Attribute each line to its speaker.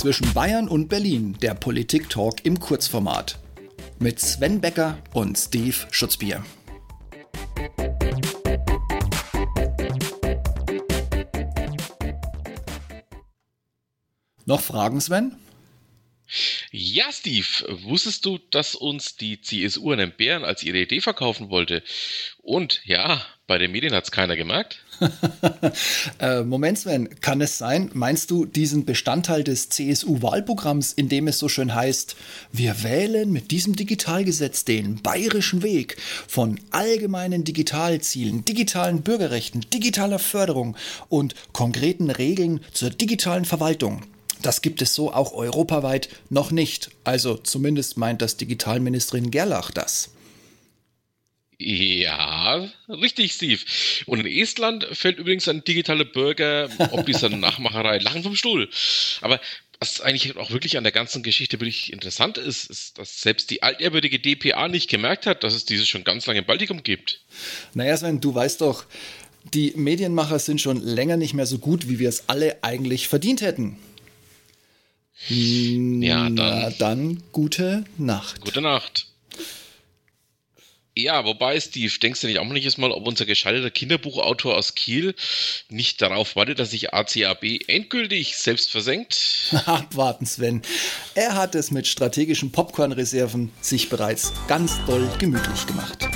Speaker 1: zwischen Bayern und Berlin, der Politik-Talk im Kurzformat. Mit Sven Becker und Steve Schutzbier. Noch Fragen, Sven?
Speaker 2: Ja, Steve, wusstest du, dass uns die CSU einen Bären als ihre Idee verkaufen wollte? Und ja, bei den Medien hat es keiner gemerkt.
Speaker 1: äh, Moment, Sven, kann es sein? Meinst du diesen Bestandteil des CSU-Wahlprogramms, in dem es so schön heißt, wir wählen mit diesem Digitalgesetz den bayerischen Weg von allgemeinen Digitalzielen, digitalen Bürgerrechten, digitaler Förderung und konkreten Regeln zur digitalen Verwaltung? Das gibt es so auch europaweit noch nicht. Also zumindest meint das Digitalministerin Gerlach das.
Speaker 2: Ja, richtig, Steve. Und in Estland fällt übrigens ein digitaler Bürger ob dieser Nachmacherei Lachen vom Stuhl. Aber was eigentlich auch wirklich an der ganzen Geschichte wirklich interessant ist, ist, dass selbst die altehrwürdige DPA nicht gemerkt hat, dass es dieses schon ganz lange im Baltikum gibt.
Speaker 1: Naja, Sven, du weißt doch, die Medienmacher sind schon länger nicht mehr so gut, wie wir es alle eigentlich verdient hätten. Ja, dann. Na, dann gute Nacht.
Speaker 2: Gute Nacht. Ja, wobei, Steve, denkst du nicht auch manches Mal, ob unser gescheiterter Kinderbuchautor aus Kiel nicht darauf wartet, dass sich ACAB endgültig selbst versenkt?
Speaker 1: Abwarten, Sven. Er hat es mit strategischen Popcorn-Reserven sich bereits ganz doll gemütlich gemacht.